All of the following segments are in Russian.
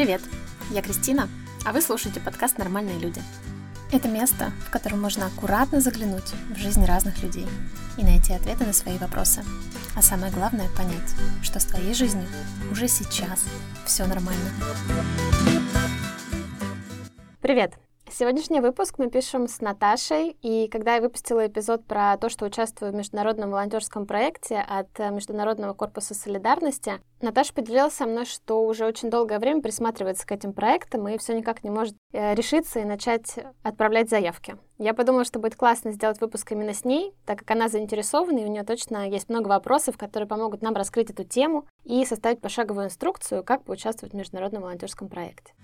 Привет, я Кристина, а вы слушаете подкаст «Нормальные люди». Это место, в котором можно аккуратно заглянуть в жизнь разных людей и найти ответы на свои вопросы. А самое главное — понять, что с твоей жизнью уже сейчас все нормально. Привет! Сегодняшний выпуск мы пишем с Наташей, и когда я выпустила эпизод про то, что участвую в международном волонтерском проекте от э, Международного корпуса солидарности, Наташа поделилась со мной, что уже очень долгое время присматривается к этим проектам и все никак не может э, решиться и начать отправлять заявки. Я подумала, что будет классно сделать выпуск именно с ней, так как она заинтересована, и у нее точно есть много вопросов, которые помогут нам раскрыть эту тему и составить пошаговую инструкцию, как поучаствовать в международном волонтерском проекте.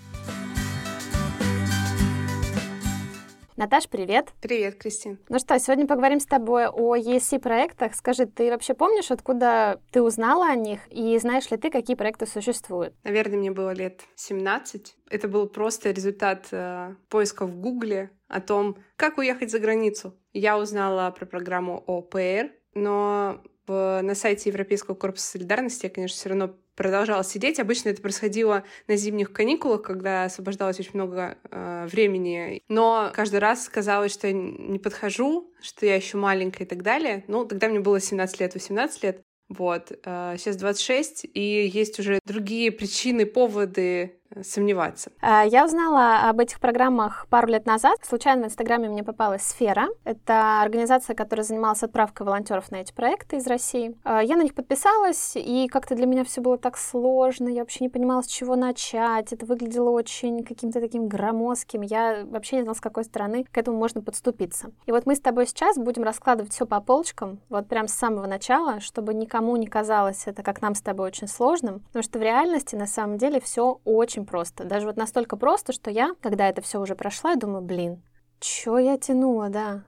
Наташ, привет. Привет, Кристин. Ну что, сегодня поговорим с тобой о ESC проектах. Скажи, ты вообще помнишь, откуда ты узнала о них, и знаешь ли ты, какие проекты существуют? Наверное, мне было лет 17. Это был просто результат э, поиска в Гугле о том, как уехать за границу. Я узнала про программу ОПР, но на сайте Европейского корпуса солидарности я, конечно, все равно продолжала сидеть. Обычно это происходило на зимних каникулах, когда освобождалось очень много э, времени. Но каждый раз казалось, что я не подхожу, что я еще маленькая и так далее. Ну, тогда мне было 17 лет, 18 лет. Вот. Э, сейчас 26, и есть уже другие причины, поводы сомневаться. А, я узнала об этих программах пару лет назад. Случайно в Инстаграме мне попалась «Сфера». Это организация, которая занималась отправкой волонтеров на эти проекты из России. А, я на них подписалась, и как-то для меня все было так сложно. Я вообще не понимала, с чего начать. Это выглядело очень каким-то таким громоздким. Я вообще не знала, с какой стороны к этому можно подступиться. И вот мы с тобой сейчас будем раскладывать все по полочкам, вот прям с самого начала, чтобы никому не казалось это, как нам с тобой, очень сложным. Потому что в реальности, на самом деле, все очень просто. Даже вот настолько просто, что я, когда это все уже прошла, я думаю, блин, чё я тянула, да.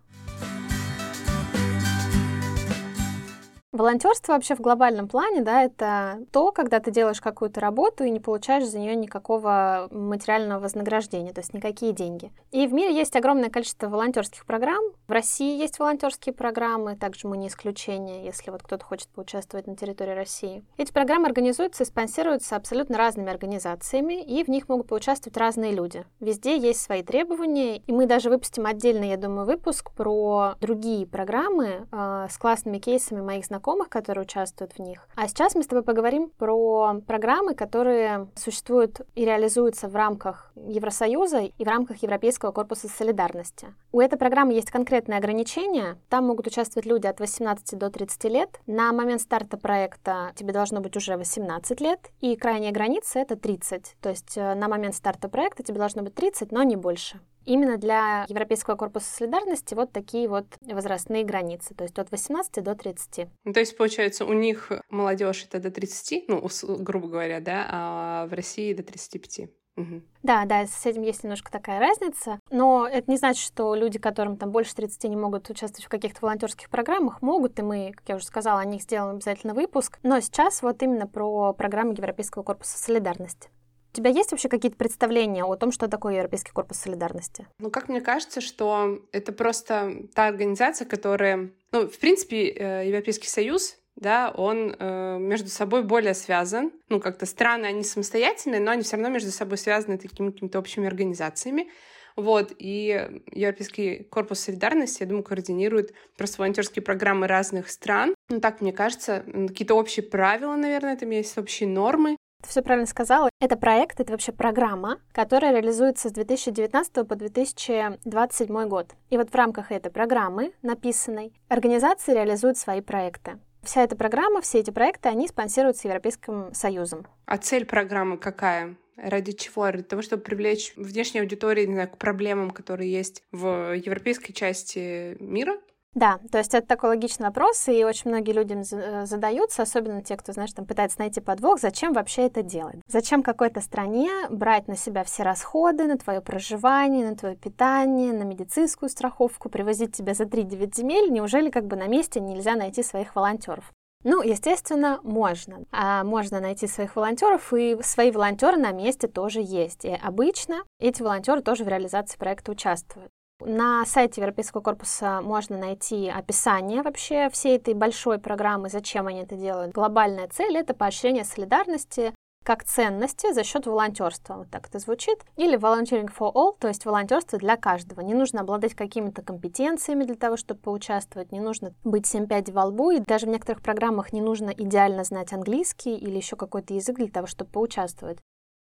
Волонтерство вообще в глобальном плане, да, это то, когда ты делаешь какую-то работу и не получаешь за нее никакого материального вознаграждения, то есть никакие деньги. И в мире есть огромное количество волонтерских программ. В России есть волонтерские программы, также мы не исключение, если вот кто-то хочет поучаствовать на территории России. Эти программы организуются и спонсируются абсолютно разными организациями, и в них могут поучаствовать разные люди. Везде есть свои требования, и мы даже выпустим отдельный, я думаю, выпуск про другие программы э, с классными кейсами моих знакомых знакомых, которые участвуют в них. А сейчас мы с тобой поговорим про программы, которые существуют и реализуются в рамках Евросоюза и в рамках Европейского корпуса солидарности. У этой программы есть конкретные ограничения. Там могут участвовать люди от 18 до 30 лет. На момент старта проекта тебе должно быть уже 18 лет, и крайняя граница — это 30. То есть э, на момент старта проекта тебе должно быть 30, но не больше именно для Европейского корпуса солидарности вот такие вот возрастные границы, то есть от 18 до 30. Ну, то есть, получается, у них молодежь это до 30, ну, грубо говоря, да, а в России до 35. Угу. Да, да, с этим есть немножко такая разница, но это не значит, что люди, которым там больше 30 не могут участвовать в каких-то волонтерских программах, могут, и мы, как я уже сказала, о них сделаем обязательно выпуск. Но сейчас вот именно про программы Европейского корпуса солидарности. У тебя есть вообще какие-то представления о том, что такое Европейский корпус солидарности? Ну, как мне кажется, что это просто та организация, которая... Ну, в принципе, э, Европейский Союз да, он э, между собой более связан. Ну, как-то страны, они самостоятельные, но они все равно между собой связаны такими какими-то общими организациями. Вот, и Европейский корпус солидарности, я думаю, координирует просто волонтерские программы разных стран. Ну, так мне кажется, какие-то общие правила, наверное, там есть общие нормы. Все правильно сказала. Это проект, это вообще программа, которая реализуется с 2019 по 2027 год. И вот в рамках этой программы, написанной, организации реализуют свои проекты. Вся эта программа, все эти проекты, они спонсируются Европейским Союзом. А цель программы какая? Ради чего? Ради того, чтобы привлечь внешнюю аудиторию не знаю, к проблемам, которые есть в европейской части мира? Да, то есть это такой логичный вопрос, и очень многие людям э, задаются, особенно те, кто, знаешь, там пытается найти подвох, зачем вообще это делать? Зачем какой-то стране брать на себя все расходы, на твое проживание, на твое питание, на медицинскую страховку, привозить тебя за 3-9 земель? Неужели как бы на месте нельзя найти своих волонтеров? Ну, естественно, можно. А можно найти своих волонтеров, и свои волонтеры на месте тоже есть. И обычно эти волонтеры тоже в реализации проекта участвуют. На сайте Европейского корпуса можно найти описание вообще всей этой большой программы, зачем они это делают. Глобальная цель — это поощрение солидарности, как ценности за счет волонтерства. Вот так это звучит. Или volunteering for all, то есть волонтерство для каждого. Не нужно обладать какими-то компетенциями для того, чтобы поучаствовать, не нужно быть 7 пядей во лбу, и даже в некоторых программах не нужно идеально знать английский или еще какой-то язык для того, чтобы поучаствовать.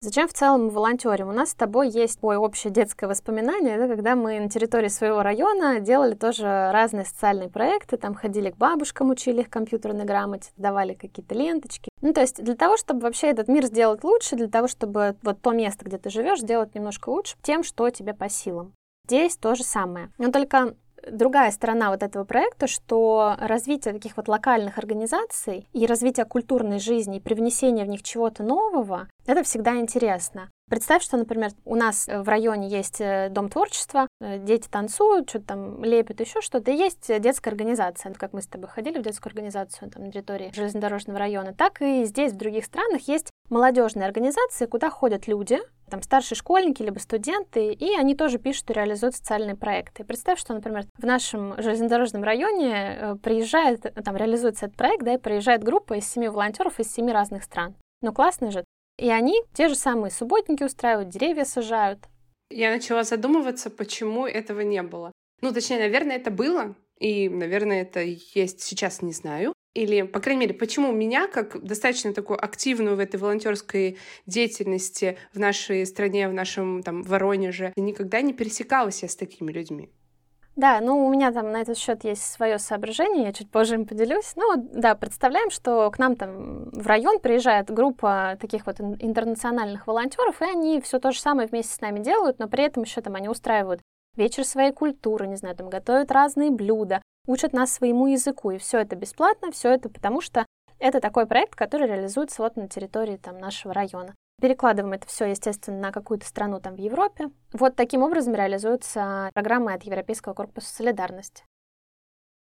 Зачем в целом мы волонтерим? У нас с тобой есть такое общее детское воспоминание, да, когда мы на территории своего района делали тоже разные социальные проекты, там ходили к бабушкам, учили их компьютерной грамоте, давали какие-то ленточки. Ну, то есть для того, чтобы вообще этот мир сделать лучше, для того, чтобы вот то место, где ты живешь, сделать немножко лучше тем, что тебе по силам. Здесь то же самое. Но только другая сторона вот этого проекта, что развитие таких вот локальных организаций и развитие культурной жизни и привнесение в них чего-то нового, это всегда интересно. Представь, что, например, у нас в районе есть э, дом творчества, э, дети танцуют, что-то там лепят, еще что-то, и есть детская организация, как мы с тобой ходили в детскую организацию там, на территории железнодорожного района, так и здесь, в других странах, есть молодежные организации, куда ходят люди, там старшие школьники либо студенты, и они тоже пишут и реализуют социальные проекты. представь, что, например, в нашем железнодорожном районе э, приезжает, там реализуется этот проект, да, и приезжает группа из семи волонтеров из семи разных стран. Ну, классно же. И они те же самые субботники устраивают, деревья сажают. Я начала задумываться, почему этого не было. Ну, точнее, наверное, это было, и, наверное, это есть сейчас, не знаю. Или, по крайней мере, почему меня, как достаточно такую активную в этой волонтерской деятельности в нашей стране, в нашем там Воронеже, никогда не пересекалась я с такими людьми. Да, ну у меня там на этот счет есть свое соображение, я чуть позже им поделюсь. Ну да, представляем, что к нам там в район приезжает группа таких вот интернациональных волонтеров, и они все то же самое вместе с нами делают, но при этом еще там они устраивают вечер своей культуры, не знаю, там готовят разные блюда, учат нас своему языку, и все это бесплатно, все это потому что это такой проект, который реализуется вот на территории там нашего района. Перекладываем это все, естественно, на какую-то страну там в Европе. Вот таким образом реализуются программы от Европейского корпуса солидарности.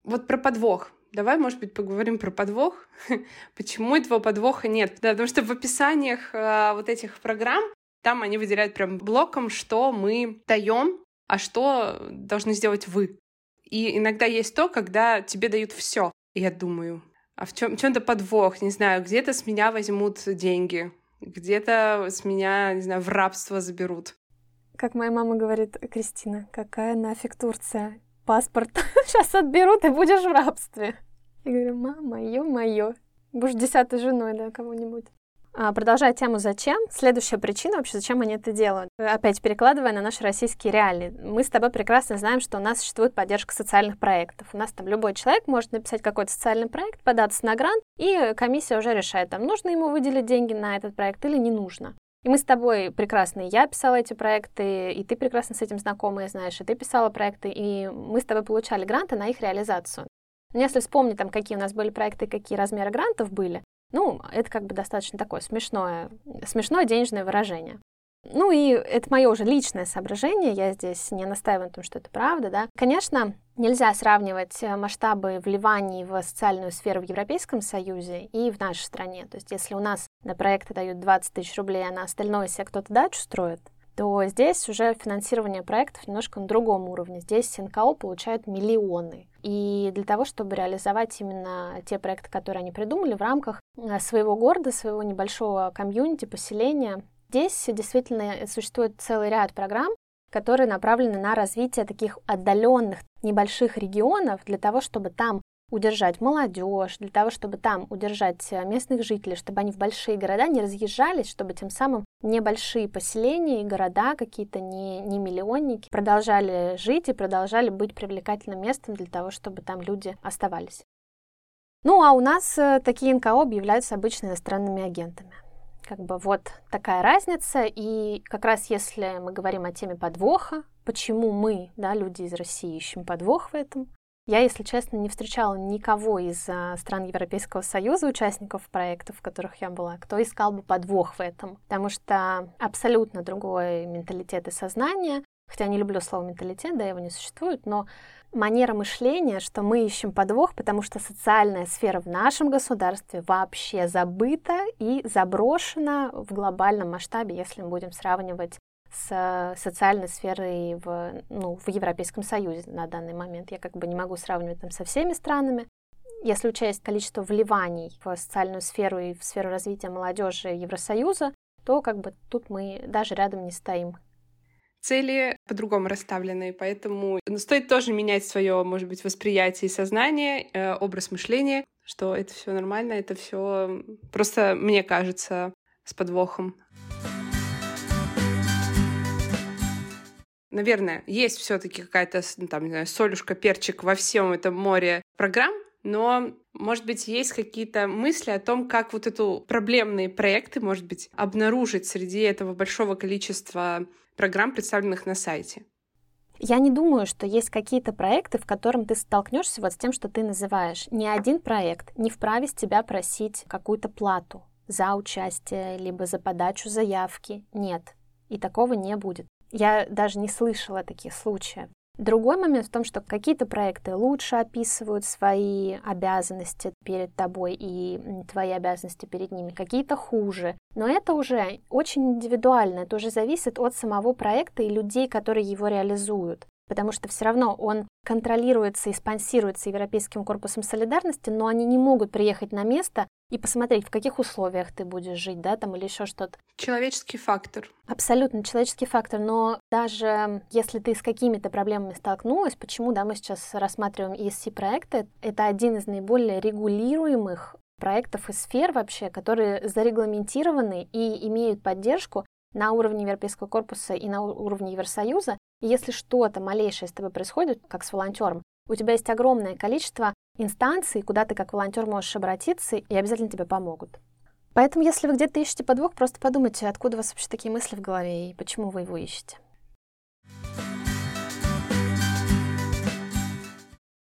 Вот про подвох. Давай, может быть, поговорим про подвох. Почему этого подвоха нет? Да, потому что в описаниях э, вот этих программ там они выделяют прям блоком, что мы даем, а что должны сделать вы. И иногда есть то, когда тебе дают все. Я думаю, а в чем чем-то подвох, не знаю, где-то с меня возьмут деньги, где-то с меня, не знаю, в рабство заберут. Как моя мама говорит, Кристина, какая нафиг Турция? Паспорт сейчас отберут, и будешь в рабстве. Я говорю, мама, ё-моё, будешь десятой женой, да, кого-нибудь. А, продолжая тему «Зачем?», следующая причина вообще, зачем они это делают. Опять перекладывая на наши российские реалии. Мы с тобой прекрасно знаем, что у нас существует поддержка социальных проектов. У нас там любой человек может написать какой-то социальный проект, податься на грант, и комиссия уже решает, там, нужно ему выделить деньги на этот проект или не нужно. И мы с тобой прекрасно, я писала эти проекты, и ты прекрасно с этим знакома, знаешь, и ты писала проекты, и мы с тобой получали гранты на их реализацию. Но если вспомнить, там, какие у нас были проекты, какие размеры грантов были, ну, это как бы достаточно такое смешное, смешное денежное выражение. Ну и это мое уже личное соображение, я здесь не настаиваю на том, что это правда, да. Конечно, нельзя сравнивать э, масштабы вливаний в социальную сферу в Европейском Союзе и в нашей стране. То есть если у нас на проекты дают 20 тысяч рублей, а на остальное себе кто-то дачу строит, то здесь уже финансирование проектов немножко на другом уровне. Здесь НКО получают миллионы. И для того, чтобы реализовать именно те проекты, которые они придумали в рамках э, своего города, своего небольшого комьюнити, поселения, здесь действительно существует целый ряд программ, которые направлены на развитие таких отдаленных небольших регионов для того, чтобы там удержать молодежь, для того, чтобы там удержать э, местных жителей, чтобы они в большие города не разъезжались, чтобы тем самым небольшие поселения и города, какие-то не, не миллионники, продолжали жить и продолжали быть привлекательным местом для того, чтобы там люди оставались. Ну а у нас э, такие НКО объявляются обычно иностранными агентами. Как бы вот такая разница. И как раз если мы говорим о теме подвоха, почему мы, да, люди из России, ищем подвох в этом, я, если честно, не встречала никого из а, стран Европейского Союза, участников проектов, в которых я была, кто искал бы подвох в этом. Потому что абсолютно другой менталитет и сознание. Хотя не люблю слово менталитет, да, его не существует, но манера мышления, что мы ищем подвох, потому что социальная сфера в нашем государстве вообще забыта и заброшена в глобальном масштабе, если мы будем сравнивать с социальной сферой в, ну, в Европейском Союзе на данный момент. Я как бы не могу сравнивать там со всеми странами. Если учесть количество вливаний в социальную сферу и в сферу развития молодежи Евросоюза, то как бы тут мы даже рядом не стоим. Цели по-другому расставлены, поэтому стоит тоже менять свое, может быть, восприятие и сознание, э, образ мышления, что это все нормально, это все просто, мне кажется, с подвохом. Наверное, есть все-таки какая-то, ну, там, не знаю, солюшка, перчик во всем этом море программ, но, может быть, есть какие-то мысли о том, как вот эту проблемные проекты, может быть, обнаружить среди этого большого количества программ, представленных на сайте. Я не думаю, что есть какие-то проекты, в котором ты столкнешься вот с тем, что ты называешь. Ни один проект не вправе с тебя просить какую-то плату за участие, либо за подачу заявки. Нет. И такого не будет. Я даже не слышала таких случаев. Другой момент в том, что какие-то проекты лучше описывают свои обязанности перед тобой и твои обязанности перед ними, какие-то хуже. Но это уже очень индивидуально, это уже зависит от самого проекта и людей, которые его реализуют потому что все равно он контролируется и спонсируется Европейским корпусом солидарности, но они не могут приехать на место и посмотреть, в каких условиях ты будешь жить, да, там или еще что-то. Человеческий фактор. Абсолютно человеческий фактор, но даже если ты с какими-то проблемами столкнулась, почему, да, мы сейчас рассматриваем ESC-проекты, это один из наиболее регулируемых проектов и сфер вообще, которые зарегламентированы и имеют поддержку на уровне Европейского корпуса и на уровне Евросоюза. Если что-то малейшее с тобой происходит, как с волонтером, у тебя есть огромное количество инстанций, куда ты как волонтер можешь обратиться, и обязательно тебе помогут. Поэтому, если вы где-то ищете подвох, просто подумайте, откуда у вас вообще такие мысли в голове и почему вы его ищете.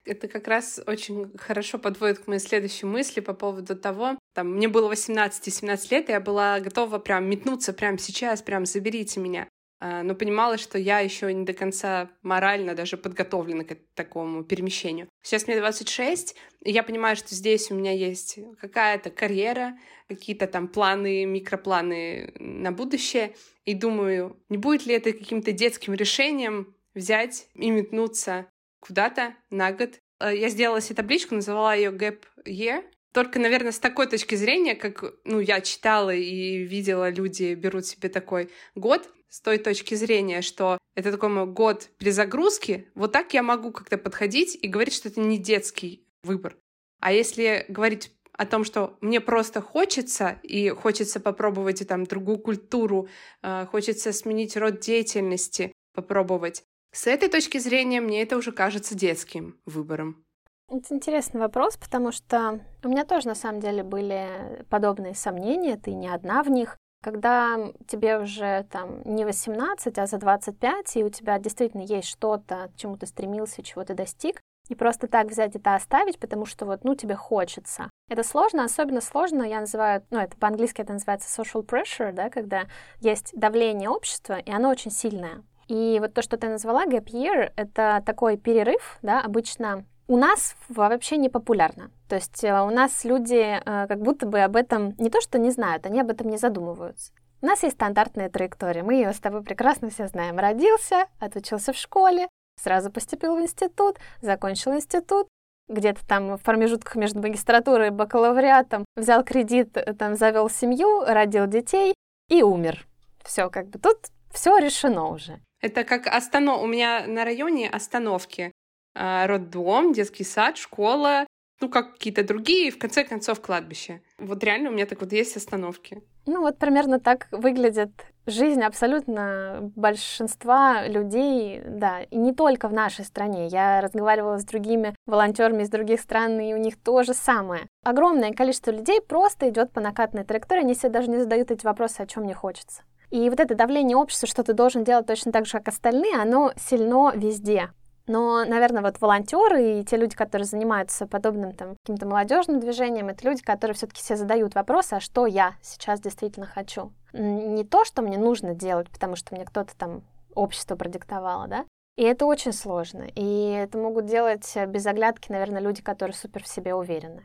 Это как раз очень хорошо подводит к моей следующей мысли по поводу того, там, мне было 18-17 лет, и я была готова прям метнуться прямо сейчас, прям заберите меня. А, но понимала, что я еще не до конца морально даже подготовлена к такому перемещению. Сейчас мне 26, и я понимаю, что здесь у меня есть какая-то карьера, какие-то там планы, микропланы на будущее, и думаю, не будет ли это каким-то детским решением взять и метнуться куда-то на год. Э, я сделала себе табличку, называла ее Gap Year. Только, наверное, с такой точки зрения, как ну, я читала и видела, люди берут себе такой год, с той точки зрения, что это такой мой год перезагрузки, вот так я могу как-то подходить и говорить, что это не детский выбор. А если говорить о том, что мне просто хочется, и хочется попробовать и, там другую культуру, э, хочется сменить род деятельности, попробовать, с этой точки зрения мне это уже кажется детским выбором. Это интересный вопрос, потому что у меня тоже на самом деле были подобные сомнения, ты не одна в них. Когда тебе уже там не 18, а за 25, и у тебя действительно есть что-то, к чему ты стремился, чего ты достиг, и просто так взять это оставить, потому что вот, ну, тебе хочется. Это сложно, особенно сложно, я называю, ну, это по-английски это называется social pressure, да, когда есть давление общества, и оно очень сильное. И вот то, что ты назвала gap year, это такой перерыв, да, обычно у нас вообще не популярно. То есть э, у нас люди э, как будто бы об этом не то, что не знают, они об этом не задумываются. У нас есть стандартная траектория, мы ее с тобой прекрасно все знаем. Родился, отучился в школе, сразу поступил в институт, закончил институт, где-то там в промежутках между магистратурой и бакалавриатом взял кредит, э, там завел семью, родил детей и умер. Все, как бы тут все решено уже. Это как останов... У меня на районе остановки. А, роддом, детский сад, школа, ну, как какие-то другие, и в конце концов кладбище. Вот реально у меня так вот есть остановки. Ну, вот примерно так выглядит жизнь абсолютно большинства людей, да, и не только в нашей стране. Я разговаривала с другими волонтерами из других стран, и у них то же самое. Огромное количество людей просто идет по накатной траектории, они себе даже не задают эти вопросы, о чем мне хочется. И вот это давление общества, что ты должен делать точно так же, как остальные, оно сильно везде. Но, наверное, вот волонтеры и те люди, которые занимаются подобным там каким-то молодежным движением, это люди, которые все-таки себе задают вопрос, а что я сейчас действительно хочу? Не то, что мне нужно делать, потому что мне кто-то там общество продиктовало, да? И это очень сложно. И это могут делать без оглядки, наверное, люди, которые супер в себе уверены.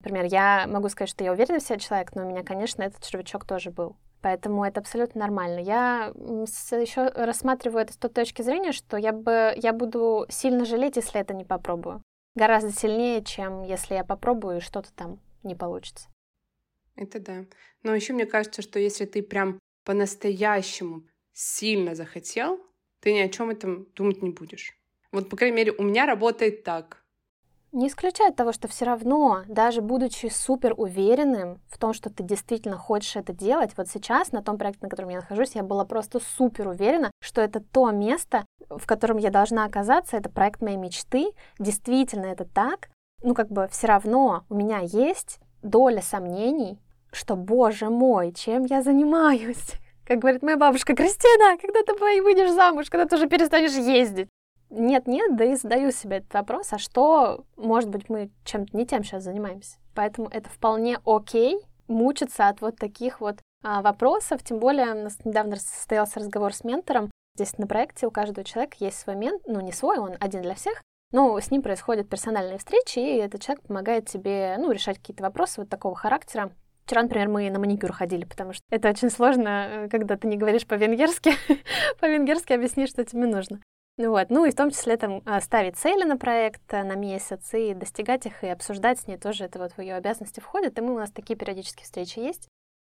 Например, я могу сказать, что я уверена в себе человек, но у меня, конечно, этот червячок тоже был. Поэтому это абсолютно нормально. Я еще рассматриваю это с той точки зрения, что я, бы, я буду сильно жалеть, если это не попробую. гораздо сильнее, чем если я попробую и что-то там не получится. Это да. Но еще мне кажется, что если ты прям по-настоящему сильно захотел, ты ни о чем этом думать не будешь. Вот, по крайней мере, у меня работает так. Не исключает того, что все равно, даже будучи супер уверенным в том, что ты действительно хочешь это делать, вот сейчас на том проекте, на котором я нахожусь, я была просто супер уверена, что это то место, в котором я должна оказаться, это проект моей мечты, действительно это так, ну как бы все равно у меня есть доля сомнений, что, боже мой, чем я занимаюсь? Как говорит моя бабушка, Кристина, когда ты выйдешь замуж, когда ты уже перестанешь ездить? Нет-нет, да и задаю себе этот вопрос, а что, может быть, мы чем-то не тем сейчас занимаемся? Поэтому это вполне окей мучиться от вот таких вот а, вопросов, тем более у нас недавно состоялся разговор с ментором, здесь на проекте у каждого человека есть свой ментор, ну не свой, он один для всех, но с ним происходят персональные встречи, и этот человек помогает тебе, ну, решать какие-то вопросы вот такого характера, Вчера, например, мы на маникюр ходили, потому что это очень сложно, э, когда ты не говоришь по-венгерски, по-венгерски объяснишь, что тебе нужно. Вот. Ну и в том числе там а, ставить цели на проект э, на месяц и достигать их, и обсуждать с ней тоже это вот в ее обязанности входит. И мы у нас такие периодические встречи есть.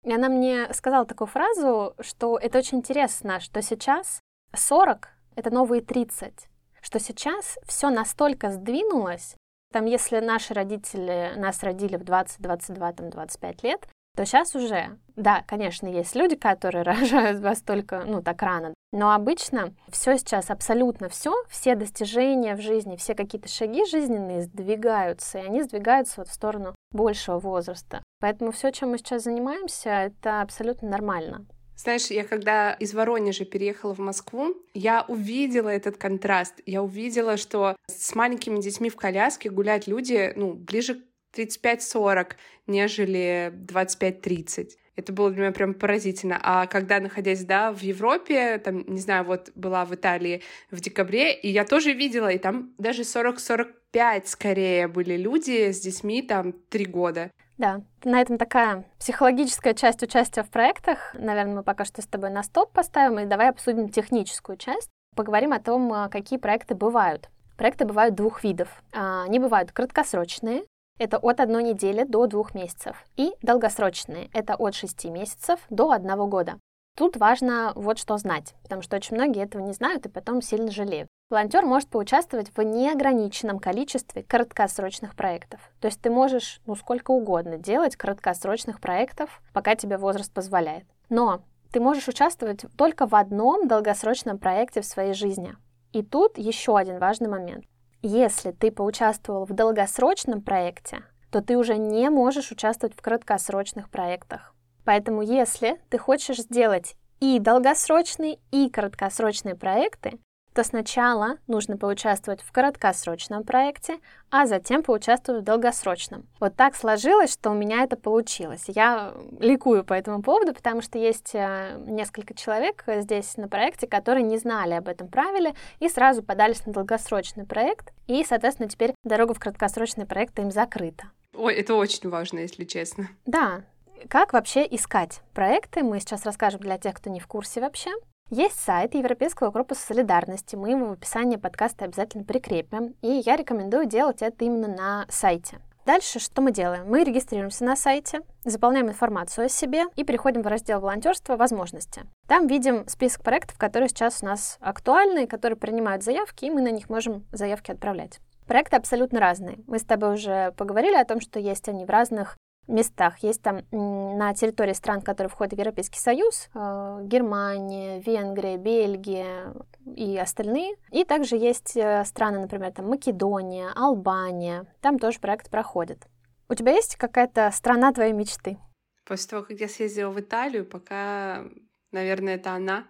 И она мне сказала такую фразу, что это очень интересно, что сейчас 40 — это новые 30, что сейчас все настолько сдвинулось, там, если наши родители нас родили в 20, 22, там, 25 лет, то сейчас уже, да, конечно, есть люди, которые рожают вас только, ну, так рано, но обычно все сейчас, абсолютно все, все достижения в жизни, все какие-то шаги жизненные сдвигаются, и они сдвигаются вот в сторону большего возраста. Поэтому все, чем мы сейчас занимаемся, это абсолютно нормально. Знаешь, я когда из Воронежа переехала в Москву, я увидела этот контраст. Я увидела, что с маленькими детьми в коляске гулять люди, ну, ближе 35-40, нежели 25-30. Это было для меня прям поразительно. А когда, находясь, да, в Европе, там, не знаю, вот была в Италии в декабре, и я тоже видела, и там даже 40-45 скорее были люди с детьми, там, три года. Да, на этом такая психологическая часть участия в проектах. Наверное, мы пока что с тобой на стоп поставим, и давай обсудим техническую часть. Поговорим о том, а, какие проекты бывают. Проекты бывают двух видов. А, они бывают краткосрочные, это от одной недели до двух месяцев, и долгосрочные, это от шести месяцев до одного года. Тут важно вот что знать, потому что очень многие этого не знают и потом сильно жалеют. Волонтер может поучаствовать в неограниченном количестве краткосрочных проектов. То есть ты можешь, ну, сколько угодно делать краткосрочных проектов, пока тебе возраст позволяет. Но ты можешь участвовать только в одном долгосрочном проекте в своей жизни. И тут еще один важный момент. Если ты поучаствовал в долгосрочном проекте, то ты уже не можешь участвовать в краткосрочных проектах. Поэтому если ты хочешь сделать и долгосрочные, и краткосрочные проекты, то сначала нужно поучаствовать в краткосрочном проекте, а затем поучаствовать в долгосрочном. Вот так сложилось, что у меня это получилось. Я ликую по этому поводу, потому что есть э, несколько человек здесь на проекте, которые не знали об этом правиле и сразу подались на долгосрочный проект, и, соответственно, теперь дорога в краткосрочный проект им закрыта. Ой, это очень важно, если честно. Да. Как вообще искать проекты, мы сейчас расскажем для тех, кто не в курсе вообще. Есть сайт Европейского корпуса солидарности, мы его в описании подкаста обязательно прикрепим, и я рекомендую делать это именно на сайте. Дальше что мы делаем? Мы регистрируемся на сайте, заполняем информацию о себе и переходим в раздел волонтерства «Возможности». Там видим список проектов, которые сейчас у нас актуальны, которые принимают заявки, и мы на них можем заявки отправлять. Проекты абсолютно разные. Мы с тобой уже поговорили о том, что есть они в разных местах. Есть там на территории стран, которые входят в Европейский Союз, э, Германия, Венгрия, Бельгия и остальные. И также есть э, страны, например, там Македония, Албания. Там тоже проект проходит. У тебя есть какая-то страна твоей мечты? После того, как я съездила в Италию, пока, наверное, это она,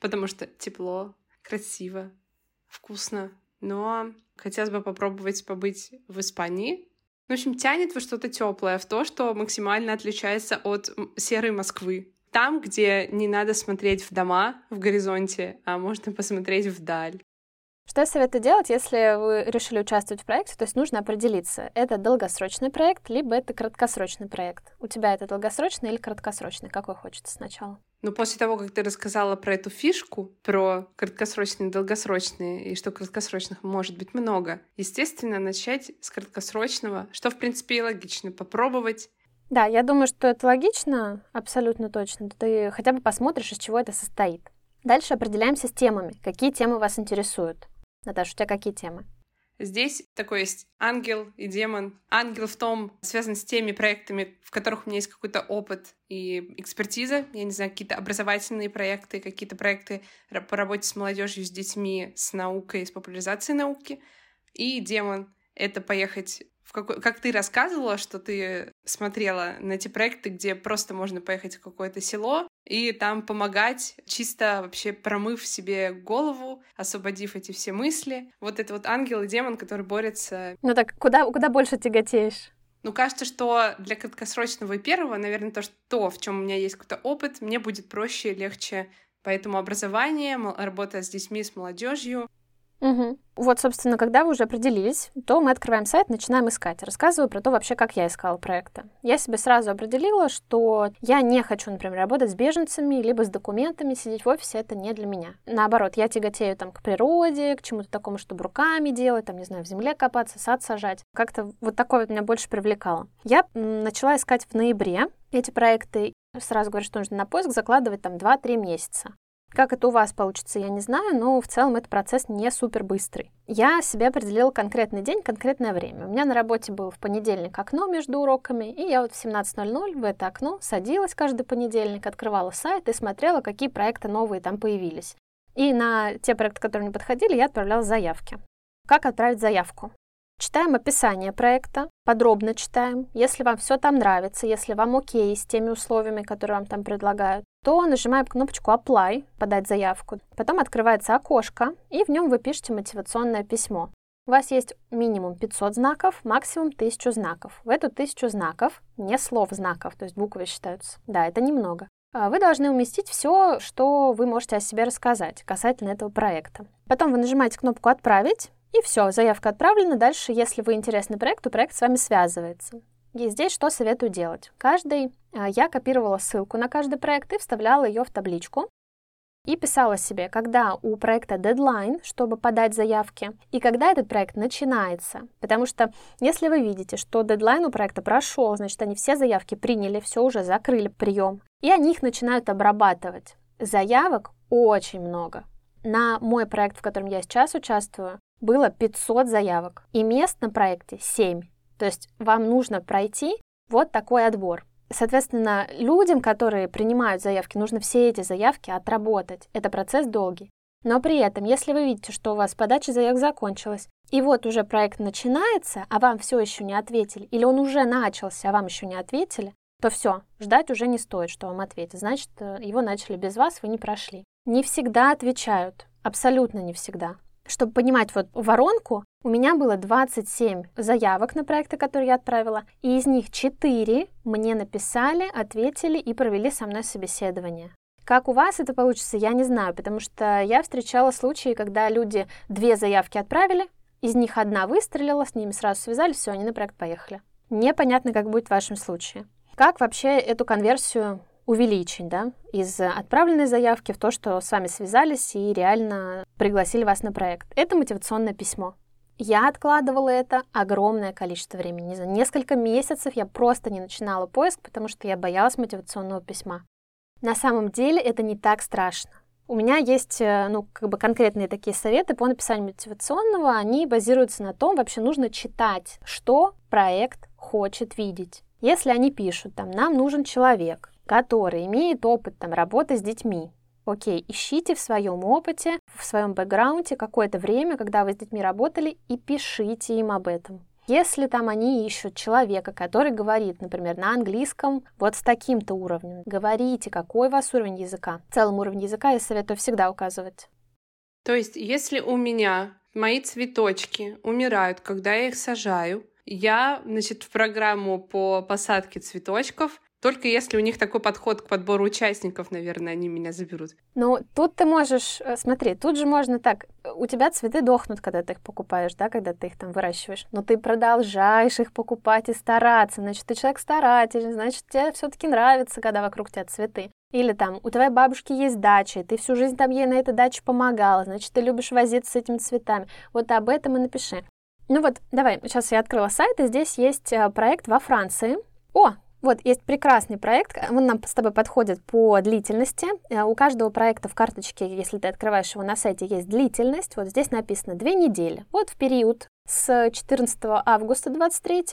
потому что тепло, красиво, вкусно. Но хотелось бы попробовать побыть в Испании, в общем, тянет во что-то теплое, в то, что максимально отличается от серой Москвы. Там, где не надо смотреть в дома в горизонте, а можно посмотреть вдаль. Что я советую делать, если вы решили участвовать в проекте? То есть нужно определиться, это долгосрочный проект, либо это краткосрочный проект. У тебя это долгосрочный или краткосрочный? Какой хочется сначала? Но после того, как ты рассказала про эту фишку, про краткосрочные и долгосрочные, и что краткосрочных может быть много, естественно, начать с краткосрочного, что, в принципе, и логично, попробовать. Да, я думаю, что это логично, абсолютно точно. Ты хотя бы посмотришь, из чего это состоит. Дальше определяемся с темами. Какие темы вас интересуют? Наташа, у тебя какие темы? Здесь такой есть ангел и демон. Ангел в том, связан с теми проектами, в которых у меня есть какой-то опыт и экспертиза. Я не знаю, какие-то образовательные проекты, какие-то проекты по работе с молодежью, с детьми, с наукой, с популяризацией науки. И демон — это поехать в какой... как ты рассказывала, что ты смотрела на эти проекты, где просто можно поехать в какое-то село и там помогать, чисто вообще промыв себе голову, освободив эти все мысли. Вот это вот ангел и демон, который борется. Ну так куда, куда больше тяготеешь? Ну, кажется, что для краткосрочного и первого, наверное, то, что то, в чем у меня есть какой-то опыт, мне будет проще, легче. Поэтому образование, работа с детьми, с молодежью, Угу. Вот, собственно, когда вы уже определились, то мы открываем сайт, начинаем искать. Рассказываю про то вообще, как я искала проекты. Я себе сразу определила, что я не хочу, например, работать с беженцами, либо с документами, сидеть в офисе, это не для меня. Наоборот, я тяготею там к природе, к чему-то такому, чтобы руками делать, там, не знаю, в земле копаться, сад сажать. Как-то вот такое вот меня больше привлекало. Я начала искать в ноябре эти проекты. Сразу говорю, что нужно на поиск закладывать там 2-3 месяца. Как это у вас получится, я не знаю, но в целом этот процесс не супер быстрый. Я себе определила конкретный день, конкретное время. У меня на работе был в понедельник окно между уроками, и я вот в 17.00 в это окно садилась каждый понедельник, открывала сайт и смотрела, какие проекты новые там появились. И на те проекты, которые мне подходили, я отправляла заявки. Как отправить заявку? Читаем описание проекта, подробно читаем. Если вам все там нравится, если вам окей с теми условиями, которые вам там предлагают, то нажимаем кнопочку Apply, подать заявку. Потом открывается окошко, и в нем вы пишете мотивационное письмо. У вас есть минимум 500 знаков, максимум 1000 знаков. В эту 1000 знаков не слов знаков, то есть буквы считаются. Да, это немного. А вы должны уместить все, что вы можете о себе рассказать касательно этого проекта. Потом вы нажимаете кнопку «Отправить», и все, заявка отправлена. Дальше, если вы интересный проект, то проект с вами связывается. И здесь что советую делать? Каждый, а, я копировала ссылку на каждый проект и вставляла ее в табличку. И писала себе, когда у проекта дедлайн, чтобы подать заявки, и когда этот проект начинается. Потому что если вы видите, что дедлайн у проекта прошел, значит, они все заявки приняли, все уже закрыли прием, и они их начинают обрабатывать. Заявок очень много. На мой проект, в котором я сейчас участвую, было 500 заявок, и мест на проекте 7. То есть вам нужно пройти вот такой отбор. Соответственно, людям, которые принимают заявки, нужно все эти заявки отработать. Это процесс долгий. Но при этом, если вы видите, что у вас подача заявок закончилась, и вот уже проект начинается, а вам все еще не ответили, или он уже начался, а вам еще не ответили, то все, ждать уже не стоит, что вам ответят. Значит, э, его начали без вас, вы не прошли. Не всегда отвечают, абсолютно не всегда. Чтобы понимать вот воронку, у меня было 27 заявок на проекты, которые я отправила, и из них 4 мне написали, ответили и провели со мной собеседование. Как у вас это получится, я не знаю, потому что я встречала случаи, когда люди две заявки отправили, из них одна выстрелила, с ними сразу связались, все, они на проект поехали. Непонятно, как будет в вашем случае. Как вообще эту конверсию увеличить, да, из отправленной заявки в то, что с вами связались и реально пригласили вас на проект. Это мотивационное письмо. Я откладывала это огромное количество времени. Не за несколько месяцев я просто не начинала поиск, потому что я боялась мотивационного письма. На самом деле это не так страшно. У меня есть, э, ну, как бы конкретные такие советы по написанию мотивационного. Они базируются на том, вообще нужно читать, что проект хочет видеть. Если они пишут, там, нам нужен человек, который имеет опыт там, работы с детьми. Окей, ищите в своем опыте, в своем бэкграунде какое-то время, когда вы с детьми работали, и пишите им об этом. Если там они ищут человека, который говорит, например, на английском вот с таким-то уровнем, говорите, какой у вас уровень языка. В целом уровень языка я советую всегда указывать. То есть, если у меня мои цветочки умирают, когда я их сажаю, я, значит, в программу по посадке цветочков только если у них такой подход к подбору участников, наверное, они меня заберут. Ну, тут ты можешь, э, смотри, тут же можно так, у тебя цветы дохнут, когда ты их покупаешь, да, когда ты их там выращиваешь, но ты продолжаешь их покупать и стараться, значит, ты человек старательный, значит, тебе все таки нравится, когда вокруг тебя цветы. Или там, у твоей бабушки есть дача, и ты всю жизнь там ей на этой даче помогала, значит, ты любишь возиться с этими цветами. Вот об этом и напиши. Ну вот, давай, сейчас я открыла сайт, и здесь есть э, проект во Франции. О, вот, есть прекрасный проект, он нам с тобой подходит по длительности. Э, у каждого проекта в карточке, если ты открываешь его на сайте, есть длительность. Вот здесь написано две недели. Вот в период с 14 августа 23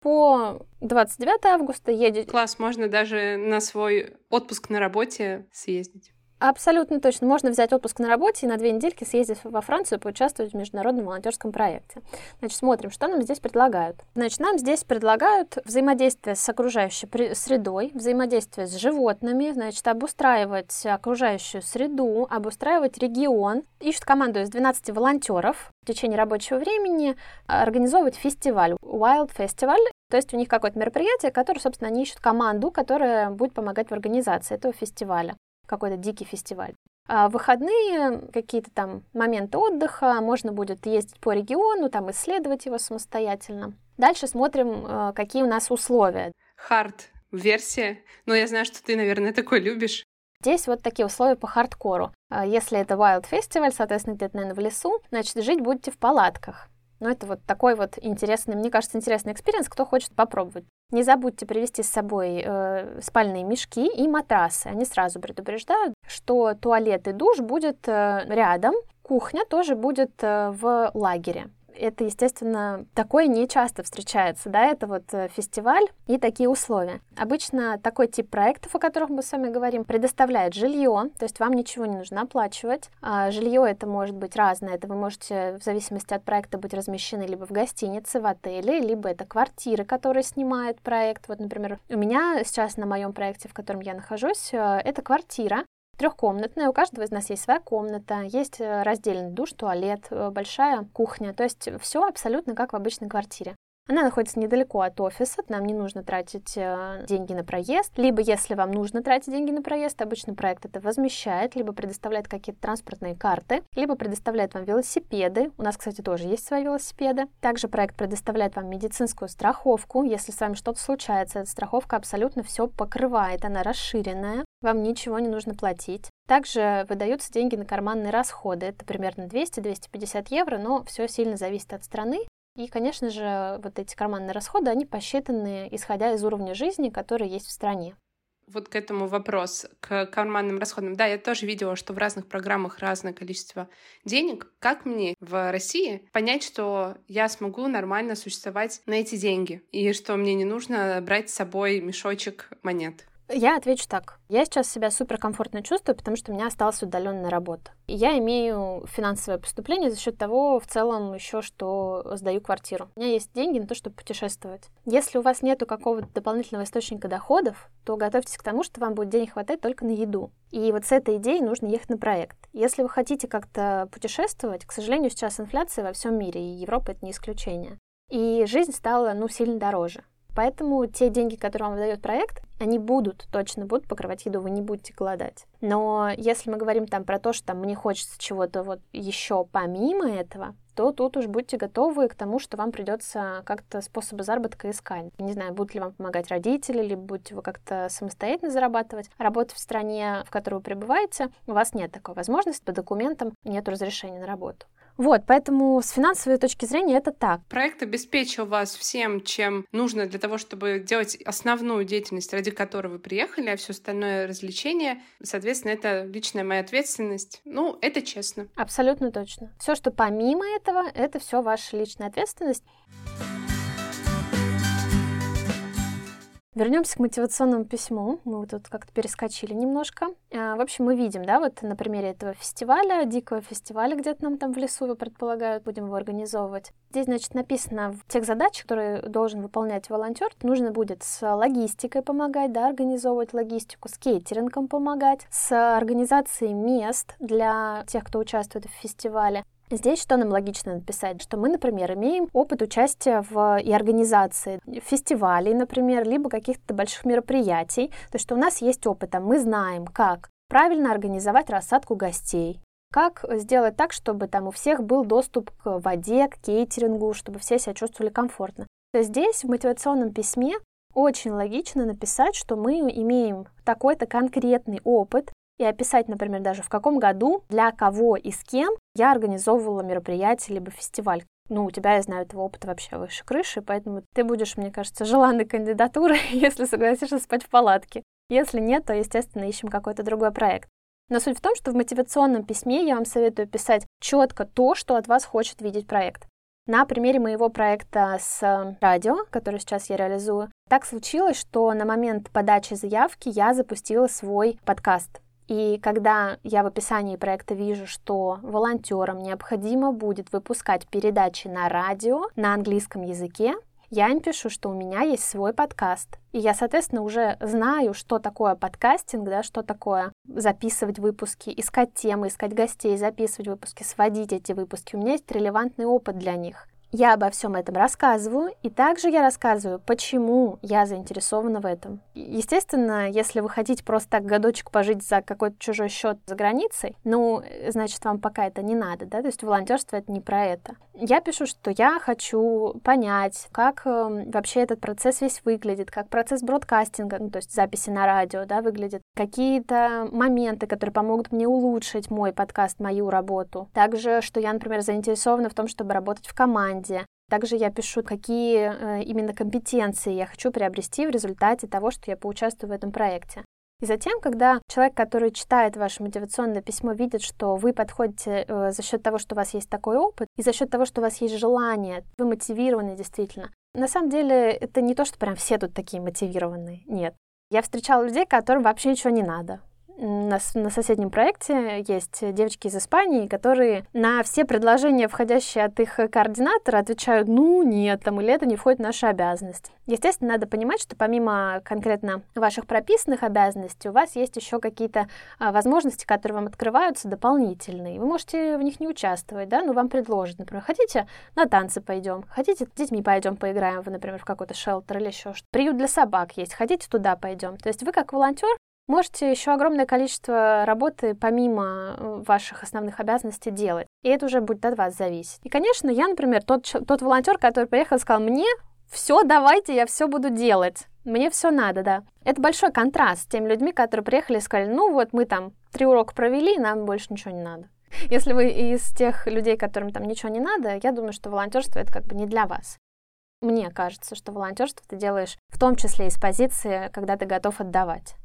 по 29 августа едете. Класс, можно даже на свой отпуск на работе съездить. Абсолютно точно. Можно взять отпуск на работе и на две недельки съездить во Францию поучаствовать в международном волонтерском проекте. Значит, смотрим, что нам здесь предлагают. Значит, нам здесь предлагают взаимодействие с окружающей средой, взаимодействие с животными, значит, обустраивать окружающую среду, обустраивать регион. Ищут команду из 12 волонтеров в течение рабочего времени организовывать фестиваль, Wild Festival, то есть у них какое-то мероприятие, которое, собственно, они ищут команду, которая будет помогать в организации этого фестиваля какой-то дикий фестиваль. А в выходные какие-то там моменты отдыха, можно будет ездить по региону, там исследовать его самостоятельно. Дальше смотрим, э, какие у нас условия. Hard версия. Но я знаю, что ты, наверное, такой любишь. Здесь вот такие условия по хардкору. А если это Wild Festival, соответственно, где-то, наверное, в лесу, значит, жить будете в палатках. Ну, это вот такой вот интересный, мне кажется, интересный experience, кто хочет попробовать. Не забудьте привезти с собой э, спальные мешки и матрасы. Они сразу предупреждают, что туалет и душ будет э, рядом, кухня тоже будет э, в лагере это, естественно, такое не часто встречается, да, это вот э, фестиваль и такие условия. Обычно такой тип проектов, о которых мы с вами говорим, предоставляет жилье, то есть вам ничего не нужно оплачивать. А жилье это может быть разное, это вы можете в зависимости от проекта быть размещены либо в гостинице, в отеле, либо это квартиры, которые снимает проект. Вот, например, у меня сейчас на моем проекте, в котором я нахожусь, э, это квартира, трехкомнатная, у каждого из нас есть своя комната, есть э, раздельный душ, туалет, э, большая кухня, то есть все абсолютно как в обычной квартире. Она находится недалеко от офиса, нам не нужно тратить э, деньги на проезд. Либо, если вам нужно тратить деньги на проезд, обычно проект это возмещает, либо предоставляет какие-то транспортные карты, либо предоставляет вам велосипеды. У нас, кстати, тоже есть свои велосипеды. Также проект предоставляет вам медицинскую страховку. Если с вами что-то случается, эта страховка абсолютно все покрывает, она расширенная, вам ничего не нужно платить. Также выдаются деньги на карманные расходы. Это примерно 200-250 евро, но все сильно зависит от страны. И, конечно же, вот эти карманные расходы, они посчитаны, исходя из уровня жизни, который есть в стране. Вот к этому вопрос, к карманным расходам. Да, я тоже видела, что в разных программах разное количество денег. Как мне в России понять, что я смогу нормально существовать на эти деньги, и что мне не нужно брать с собой мешочек монет? Я отвечу так. Я сейчас себя суперкомфортно чувствую, потому что у меня осталась удаленная работа. И я имею финансовое поступление за счет того, в целом, еще что сдаю квартиру. У меня есть деньги на то, чтобы путешествовать. Если у вас нету какого-то дополнительного источника доходов, то готовьтесь к тому, что вам будет денег хватать только на еду. И вот с этой идеей нужно ехать на проект. Если вы хотите как-то путешествовать, к сожалению, сейчас инфляция во всем мире, и Европа это не исключение. И жизнь стала, ну, сильно дороже. Поэтому те деньги, которые вам дает проект, они будут, точно будут покрывать еду, вы не будете голодать. Но если мы говорим там про то, что там мне хочется чего-то вот еще помимо этого, то тут уж будьте готовы к тому, что вам придется как-то способы заработка искать. Не знаю, будут ли вам помогать родители, либо будете вы как-то самостоятельно зарабатывать. Работать в стране, в которой вы пребываете, у вас нет такой возможности, по документам нет разрешения на работу. Вот, поэтому с финансовой точки зрения это так. Проект обеспечил вас всем, чем нужно для того, чтобы делать основную деятельность, ради которой вы приехали, а все остальное развлечение, соответственно, это личная моя ответственность. Ну, это честно. Абсолютно точно. Все, что помимо этого, это все ваша личная ответственность. Вернемся к мотивационному письму. Мы тут как-то перескочили немножко. А, в общем, мы видим, да, вот на примере этого фестиваля, дикого фестиваля, где-то нам там в лесу, вы предполагают, будем его организовывать. Здесь, значит, написано в тех задач, которые должен выполнять волонтер, нужно будет с логистикой помогать, да, организовывать логистику, с кейтерингом помогать, с организацией мест для тех, кто участвует в фестивале, Здесь что нам логично написать? Что мы, например, имеем опыт участия в и организации фестивалей, например, либо каких-то больших мероприятий. То есть что у нас есть опыт, а мы знаем, как правильно организовать рассадку гостей, как сделать так, чтобы там у всех был доступ к воде, к кейтерингу, чтобы все себя чувствовали комфортно. То есть здесь в мотивационном письме очень логично написать, что мы имеем такой-то конкретный опыт, и описать, например, даже в каком году, для кого и с кем я организовывала мероприятие либо фестиваль. Ну, у тебя, я знаю, этого опыта вообще выше крыши, поэтому ты будешь, мне кажется, желанной кандидатурой, если согласишься спать в палатке. Если нет, то, естественно, ищем какой-то другой проект. Но суть в том, что в мотивационном письме я вам советую писать четко то, что от вас хочет видеть проект. На примере моего проекта с радио, который сейчас я реализую, так случилось, что на момент подачи заявки я запустила свой подкаст. И когда я в описании проекта вижу, что волонтерам необходимо будет выпускать передачи на радио на английском языке, я им пишу, что у меня есть свой подкаст. И я, соответственно, уже знаю, что такое подкастинг, да, что такое записывать выпуски, искать темы, искать гостей, записывать выпуски, сводить эти выпуски. У меня есть релевантный опыт для них. Я обо всем этом рассказываю, и также я рассказываю, почему я заинтересована в этом. Естественно, если вы хотите просто так годочек пожить за какой-то чужой счет за границей, ну, значит, вам пока это не надо, да, то есть волонтерство это не про это. Я пишу, что я хочу понять, как э, вообще этот процесс весь выглядит, как процесс бродкастинга, ну, то есть записи на радио, да, выглядит, какие-то моменты, которые помогут мне улучшить мой подкаст, мою работу. Также, что я, например, заинтересована в том, чтобы работать в команде, команде. Также я пишу, какие э, именно компетенции я хочу приобрести в результате того, что я поучаствую в этом проекте. И затем, когда человек, который читает ваше мотивационное письмо, видит, что вы подходите э, за счет того, что у вас есть такой опыт, и за счет того, что у вас есть желание, вы мотивированы действительно. На самом деле, это не то, что прям все тут такие мотивированные. Нет. Я встречала людей, которым вообще ничего не надо на, на соседнем проекте есть девочки из Испании, которые на все предложения, входящие от их координатора, отвечают, ну нет, там или это не входит в наши обязанности. Естественно, надо понимать, что помимо конкретно ваших прописанных обязанностей, у вас есть еще какие-то а, возможности, которые вам открываются дополнительные. Вы можете в них не участвовать, да, но вам предложат, например, хотите на танцы пойдем, хотите с детьми пойдем поиграем, вы, например, в какой-то шелтер или еще что-то. Приют для собак есть, хотите туда пойдем. То есть вы как волонтер можете еще огромное количество работы помимо э, ваших основных обязанностей делать. И это уже будет от вас зависеть. И, конечно, я, например, тот, тот волонтер, который приехал и сказал, мне все, давайте, я все буду делать. Мне все надо, да. Это большой контраст с теми людьми, которые приехали и сказали, ну вот мы там три урока провели, нам больше ничего не надо. Если вы из тех людей, которым там ничего не надо, я думаю, что волонтерство это как бы не для вас. Мне кажется, что волонтерство ты делаешь в том числе из позиции, когда ты готов отдавать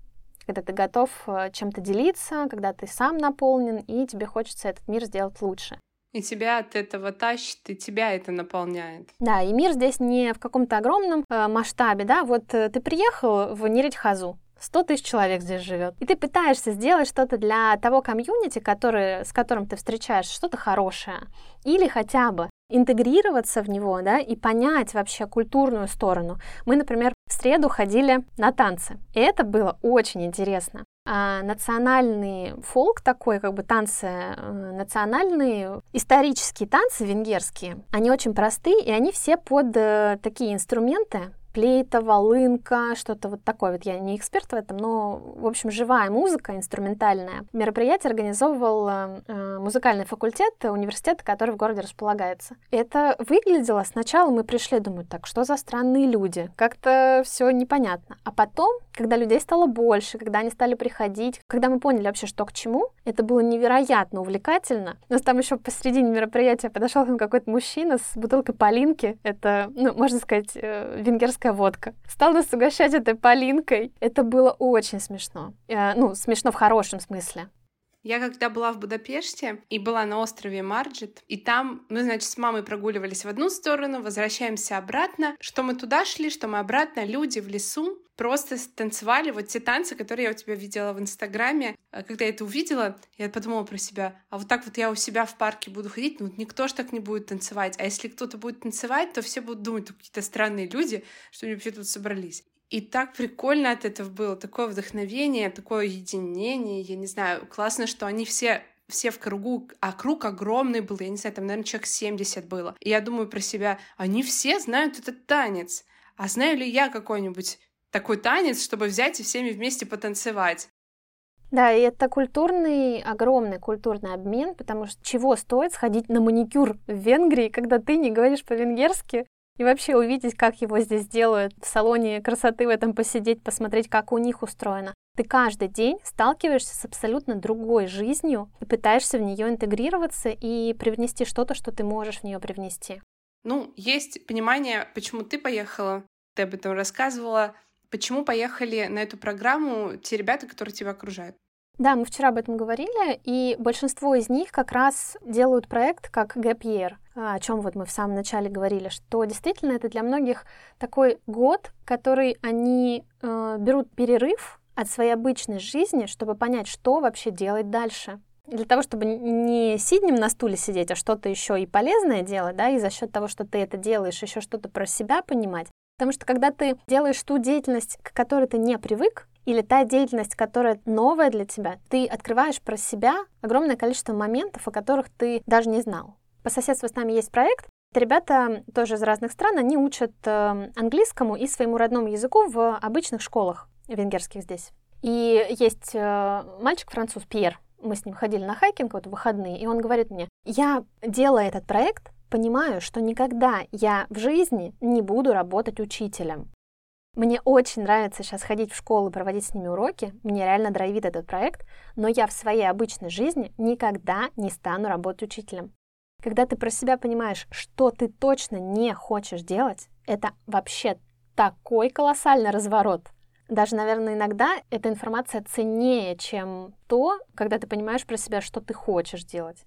когда ты готов э, чем-то делиться, когда ты сам наполнен, и тебе хочется этот мир сделать лучше. И тебя от этого тащит, и тебя это наполняет. Да, и мир здесь не в каком-то огромном э, масштабе, да, вот э, ты приехал в Неридхазу, 100 тысяч человек здесь живет. И ты пытаешься сделать что-то для того комьюнити, который, с которым ты встречаешь, что-то хорошее. Или хотя бы интегрироваться в него, да, и понять вообще культурную сторону. Мы, например, в среду ходили на танцы, и это было очень интересно. А национальный фолк такой, как бы танцы э, национальные, исторические танцы венгерские, они очень простые, и они все под э, такие инструменты, флейта, волынка, что-то вот такое. Вот я не эксперт в этом, но, в общем, живая музыка, инструментальная. Мероприятие организовывал э, музыкальный факультет университета, который в городе располагается. Это выглядело сначала, мы пришли, думаю, так, что за странные люди? Как-то все непонятно. А потом, когда людей стало больше, когда они стали приходить, когда мы поняли вообще, что к чему, это было невероятно увлекательно. У нас там еще посередине мероприятия подошел какой-то мужчина с бутылкой полинки. Это, ну, можно сказать, э, венгерская водка. Стал нас угощать этой полинкой. Это было очень смешно. Э, ну, смешно в хорошем смысле. Я когда была в Будапеште и была на острове Марджит, и там мы, значит, с мамой прогуливались в одну сторону, возвращаемся обратно. Что мы туда шли, что мы обратно, люди в лесу просто танцевали вот те танцы, которые я у тебя видела в Инстаграме. А когда я это увидела, я подумала про себя, а вот так вот я у себя в парке буду ходить, ну никто ж так не будет танцевать. А если кто-то будет танцевать, то все будут думать, какие-то странные люди, что они вообще тут собрались. И так прикольно от этого было, такое вдохновение, такое единение, я не знаю, классно, что они все все в кругу, а круг огромный был, я не знаю, там, наверное, человек 70 было. И я думаю про себя, они все знают этот танец. А знаю ли я какой-нибудь такой танец, чтобы взять и всеми вместе потанцевать? Да, и это культурный, огромный культурный обмен, потому что чего стоит сходить на маникюр в Венгрии, когда ты не говоришь по-венгерски, И вообще увидеть, как его здесь делают, в салоне красоты в этом посидеть, посмотреть, как у них устроено. Ты каждый день сталкиваешься с абсолютно другой жизнью и пытаешься в нее интегрироваться и привнести что-то, что ты можешь в нее привнести. Ну, есть понимание, почему ты поехала, ты об этом рассказывала, почему поехали на эту программу те ребята, которые тебя окружают. Да, мы вчера об этом говорили, и большинство из них как раз делают проект как Gap Year, о чем вот мы в самом начале говорили, что действительно это для многих такой год, который они э, берут перерыв от своей обычной жизни, чтобы понять, что вообще делать дальше. Для того, чтобы не сиднем на стуле сидеть, а что-то еще и полезное делать, да, и за счет того, что ты это делаешь, еще что-то про себя понимать. Потому что когда ты делаешь ту деятельность, к которой ты не привык, или та деятельность, которая новая для тебя, ты открываешь про себя огромное количество моментов, о которых ты даже не знал. По соседству с нами есть проект. Это ребята тоже из разных стран, они учат э, английскому и своему родному языку в обычных школах венгерских здесь. И есть э, мальчик француз Пьер, мы с ним ходили на хайкинг вот в выходные, и он говорит мне, я, делая этот проект, понимаю, что никогда я в жизни не буду работать учителем. Мне очень нравится сейчас ходить в школу, проводить с ними уроки. Мне реально драйвит этот проект, но я в своей обычной жизни никогда не стану работать учителем. Когда ты про себя понимаешь, что ты точно не хочешь делать, это вообще такой колоссальный разворот. Даже, наверное, иногда эта информация ценнее, чем то, когда ты понимаешь про себя, что ты хочешь делать.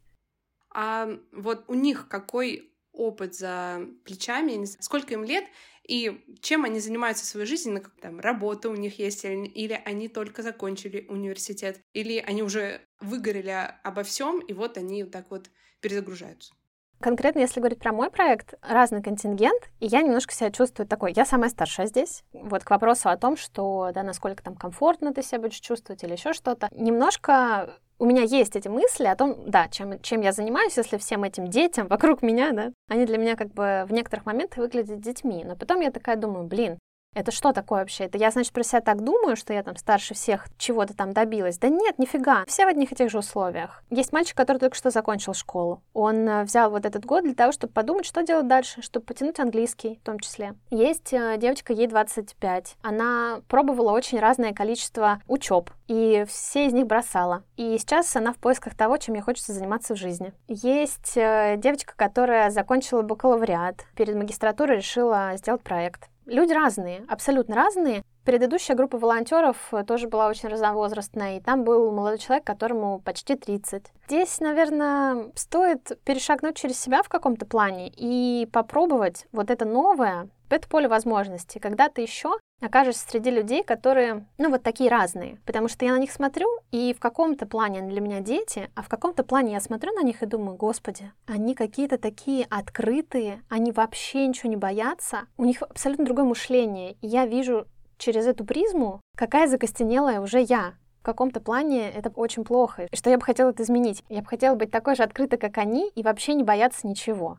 А вот у них какой опыт за плечами, сколько им лет, и чем они занимаются в своей жизни, на как там работа у них есть, или, они только закончили университет, или они уже выгорели обо всем, и вот они так вот перезагружаются. Конкретно, если говорить про мой проект, разный контингент, и я немножко себя чувствую такой, я самая старшая здесь. Вот к вопросу о том, что, да, насколько там комфортно ты себя будешь чувствовать или еще что-то. Немножко у меня есть эти мысли о том, да, чем, чем я занимаюсь, если всем этим детям вокруг меня, да, они для меня как бы в некоторых моментах выглядят детьми. Но потом я такая думаю, блин, это что такое вообще? Это я, значит, про себя так думаю, что я там старше всех чего-то там добилась. Да нет, нифига. Все в одних и тех же условиях. Есть мальчик, который только что закончил школу. Он э, взял вот этот год для того, чтобы подумать, что делать дальше, чтобы потянуть английский в том числе. Есть э, девочка, ей 25. Она пробовала очень разное количество учеб и все из них бросала. И сейчас она в поисках того, чем ей хочется заниматься в жизни. Есть э, девочка, которая закончила бакалавриат, перед магистратурой решила сделать проект. Люди разные, абсолютно разные. Предыдущая группа волонтеров э, тоже была очень разновозрастная, и там был молодой человек, которому почти 30. Здесь, наверное, стоит перешагнуть через себя в каком-то плане и попробовать вот это новое, это поле возможностей, когда ты еще окажешься среди людей, которые, ну, вот такие разные. Потому что я на них смотрю, и в каком-то плане они для меня дети, а в каком-то плане я смотрю на них и думаю, господи, они какие-то такие открытые, они вообще ничего не боятся, у них абсолютно другое мышление. И я вижу через эту призму, какая закостенелая уже я. В каком-то плане это очень плохо. И что я бы хотела это изменить? Я бы хотела быть такой же открытой, как они, и вообще не бояться ничего.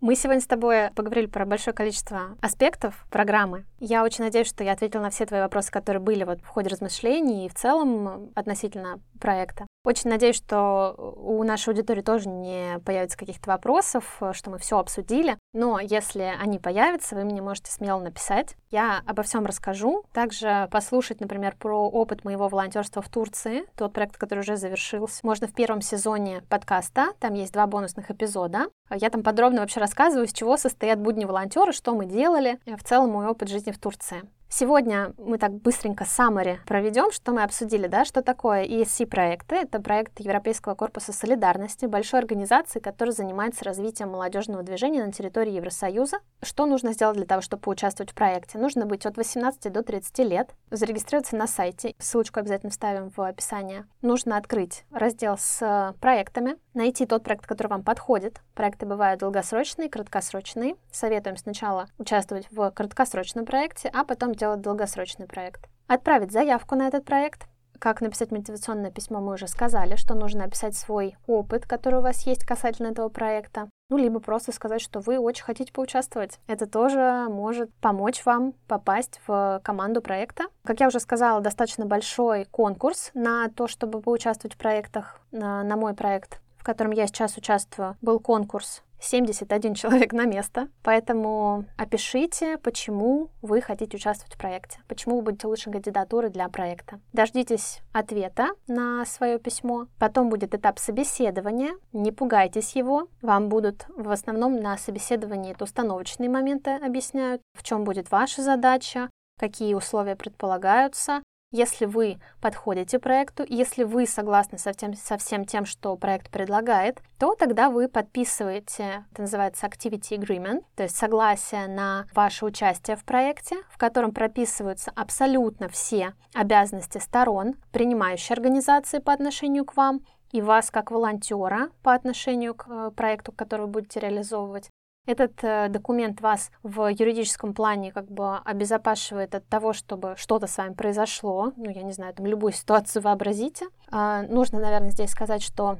Мы сегодня с тобой поговорили про большое количество аспектов программы. Я очень надеюсь, что я ответила на все твои вопросы, которые были вот в ходе размышлений и в целом относительно проекта. Очень надеюсь, что у нашей аудитории тоже не появится каких-то вопросов, что мы все обсудили. Но если они появятся, вы мне можете смело написать. Я обо всем расскажу. Также послушать, например, про опыт моего волонтерства в Турции, тот проект, который уже завершился. Можно в первом сезоне подкаста. Там есть два бонусных эпизода. Я там подробно вообще рассказываю, из чего состоят будни волонтера, что мы делали, в целом мой опыт жизни в Турции. Сегодня мы так быстренько summary проведем, что мы обсудили, да, что такое ESC-проекты. Это проект Европейского корпуса солидарности, большой организации, которая занимается развитием молодежного движения на территории Евросоюза. Что нужно сделать для того, чтобы поучаствовать в проекте? Нужно быть от 18 до 30 лет, зарегистрироваться на сайте, ссылочку обязательно вставим в описание. Нужно открыть раздел с проектами, найти тот проект, который вам подходит. Проекты бывают долгосрочные, краткосрочные. Советуем сначала участвовать в краткосрочном проекте, а потом делать долгосрочный проект. Отправить заявку на этот проект. Как написать мотивационное письмо, мы уже сказали, что нужно описать свой опыт, который у вас есть касательно этого проекта. Ну, либо просто сказать, что вы очень хотите поучаствовать. Это тоже может помочь вам попасть в команду проекта. Как я уже сказала, достаточно большой конкурс на то, чтобы поучаствовать в проектах, на, на мой проект котором я сейчас участвую, был конкурс 71 человек на место, поэтому опишите, почему вы хотите участвовать в проекте, почему вы будете лучшей кандидатурой для проекта. Дождитесь ответа на свое письмо, потом будет этап собеседования, не пугайтесь его, вам будут в основном на собеседовании это установочные моменты объясняют, в чем будет ваша задача, какие условия предполагаются, если вы подходите проекту, если вы согласны со, тем, со всем тем, что проект предлагает, то тогда вы подписываете, это называется Activity Agreement, то есть согласие на ваше участие в проекте, в котором прописываются абсолютно все обязанности сторон, принимающей организации по отношению к вам, и вас как волонтера по отношению к э, проекту, который вы будете реализовывать. Этот э, документ вас в юридическом плане как бы обезопасивает от того, чтобы что-то с вами произошло. Ну, я не знаю, там любую ситуацию вообразите. Э, нужно, наверное, здесь сказать, что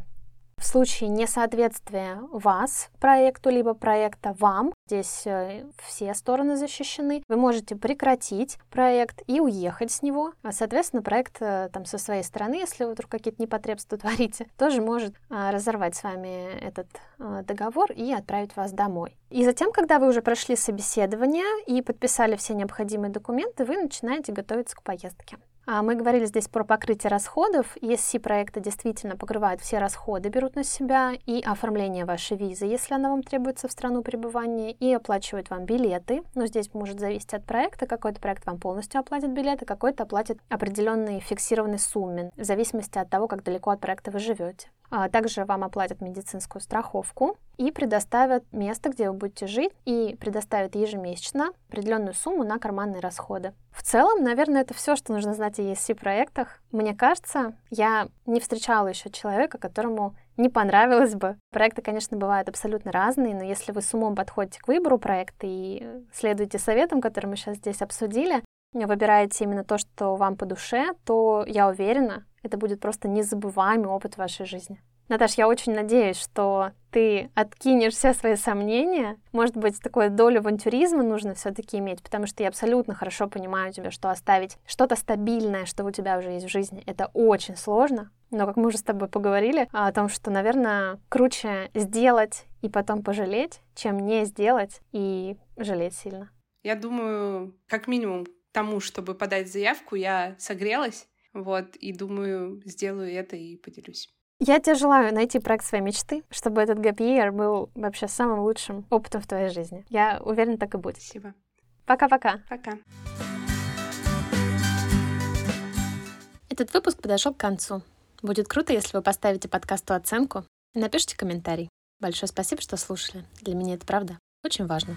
в случае несоответствия вас проекту, либо проекта вам, здесь э, все стороны защищены, вы можете прекратить проект и уехать с него. А, соответственно, проект э, там со своей стороны, если вы вдруг какие-то непотребства творите, тоже может а, разорвать с вами этот а, договор и отправить вас домой. И затем, когда вы уже прошли собеседование и подписали все необходимые документы, вы начинаете готовиться к поездке. А, мы говорили здесь про покрытие расходов. ESC-проекты действительно покрывают все расходы, берут на себя и оформление вашей визы, если она вам требуется в страну пребывания, и оплачивают вам билеты. Но здесь может зависеть от проекта. Какой-то проект вам полностью оплатит билеты, какой-то оплатит определенной фиксированной сумме, в зависимости от того, как далеко от проекта вы живете. А также вам оплатят медицинскую страховку и предоставят место, где вы будете жить, и предоставят ежемесячно определенную сумму на карманные расходы. В целом, наверное, это все, что нужно знать о ESC-проектах. Мне кажется, я не встречала еще человека, которому не понравилось бы. Проекты, конечно, бывают абсолютно разные, но если вы с умом подходите к выбору проекта и следуете советам, которые мы сейчас здесь обсудили, выбираете именно то, что вам по душе, то я уверена, это будет просто незабываемый опыт в вашей жизни. Наташ, я очень надеюсь, что ты откинешь все свои сомнения. Может быть, такую долю авантюризма нужно все-таки иметь, потому что я абсолютно хорошо понимаю тебя, что оставить что-то стабильное, что у тебя уже есть в жизни, это очень сложно. Но, как мы уже с тобой поговорили, о том, что, наверное, круче сделать и потом пожалеть, чем не сделать и жалеть сильно. Я думаю, как минимум тому, чтобы подать заявку, я согрелась, вот, и думаю, сделаю это и поделюсь. Я тебе желаю найти проект своей мечты, чтобы этот gap year был вообще самым лучшим опытом в твоей жизни. Я уверена, так и будет. Спасибо. Пока-пока. Пока. Этот выпуск подошел к концу. Будет круто, если вы поставите подкасту оценку и напишите комментарий. Большое спасибо, что слушали. Для меня это правда очень важно.